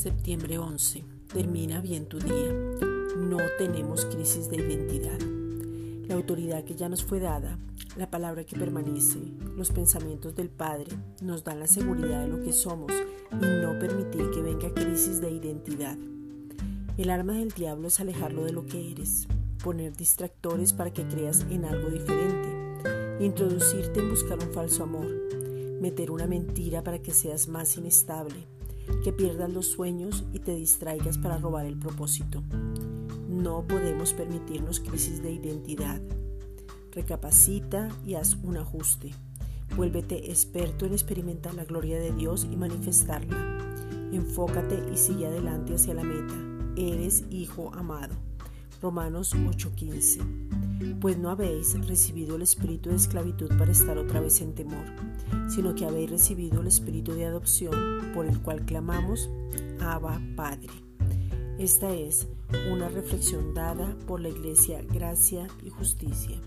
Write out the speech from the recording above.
Septiembre 11. Termina bien tu día. No tenemos crisis de identidad. La autoridad que ya nos fue dada, la palabra que permanece, los pensamientos del Padre nos dan la seguridad de lo que somos y no permitir que venga crisis de identidad. El arma del diablo es alejarlo de lo que eres, poner distractores para que creas en algo diferente, introducirte en buscar un falso amor, meter una mentira para que seas más inestable, que pierdas los sueños y te distraigas para robar el propósito. No podemos permitirnos crisis de identidad. Recapacita y haz un ajuste. Vuélvete experto en experimentar la gloria de Dios y manifestarla. Enfócate y sigue adelante hacia la meta. Eres hijo amado. Romanos 8:15. Pues no habéis recibido el espíritu de esclavitud para estar otra vez en temor, sino que habéis recibido el espíritu de adopción por el cual clamamos, Abba Padre. Esta es una reflexión dada por la Iglesia Gracia y Justicia.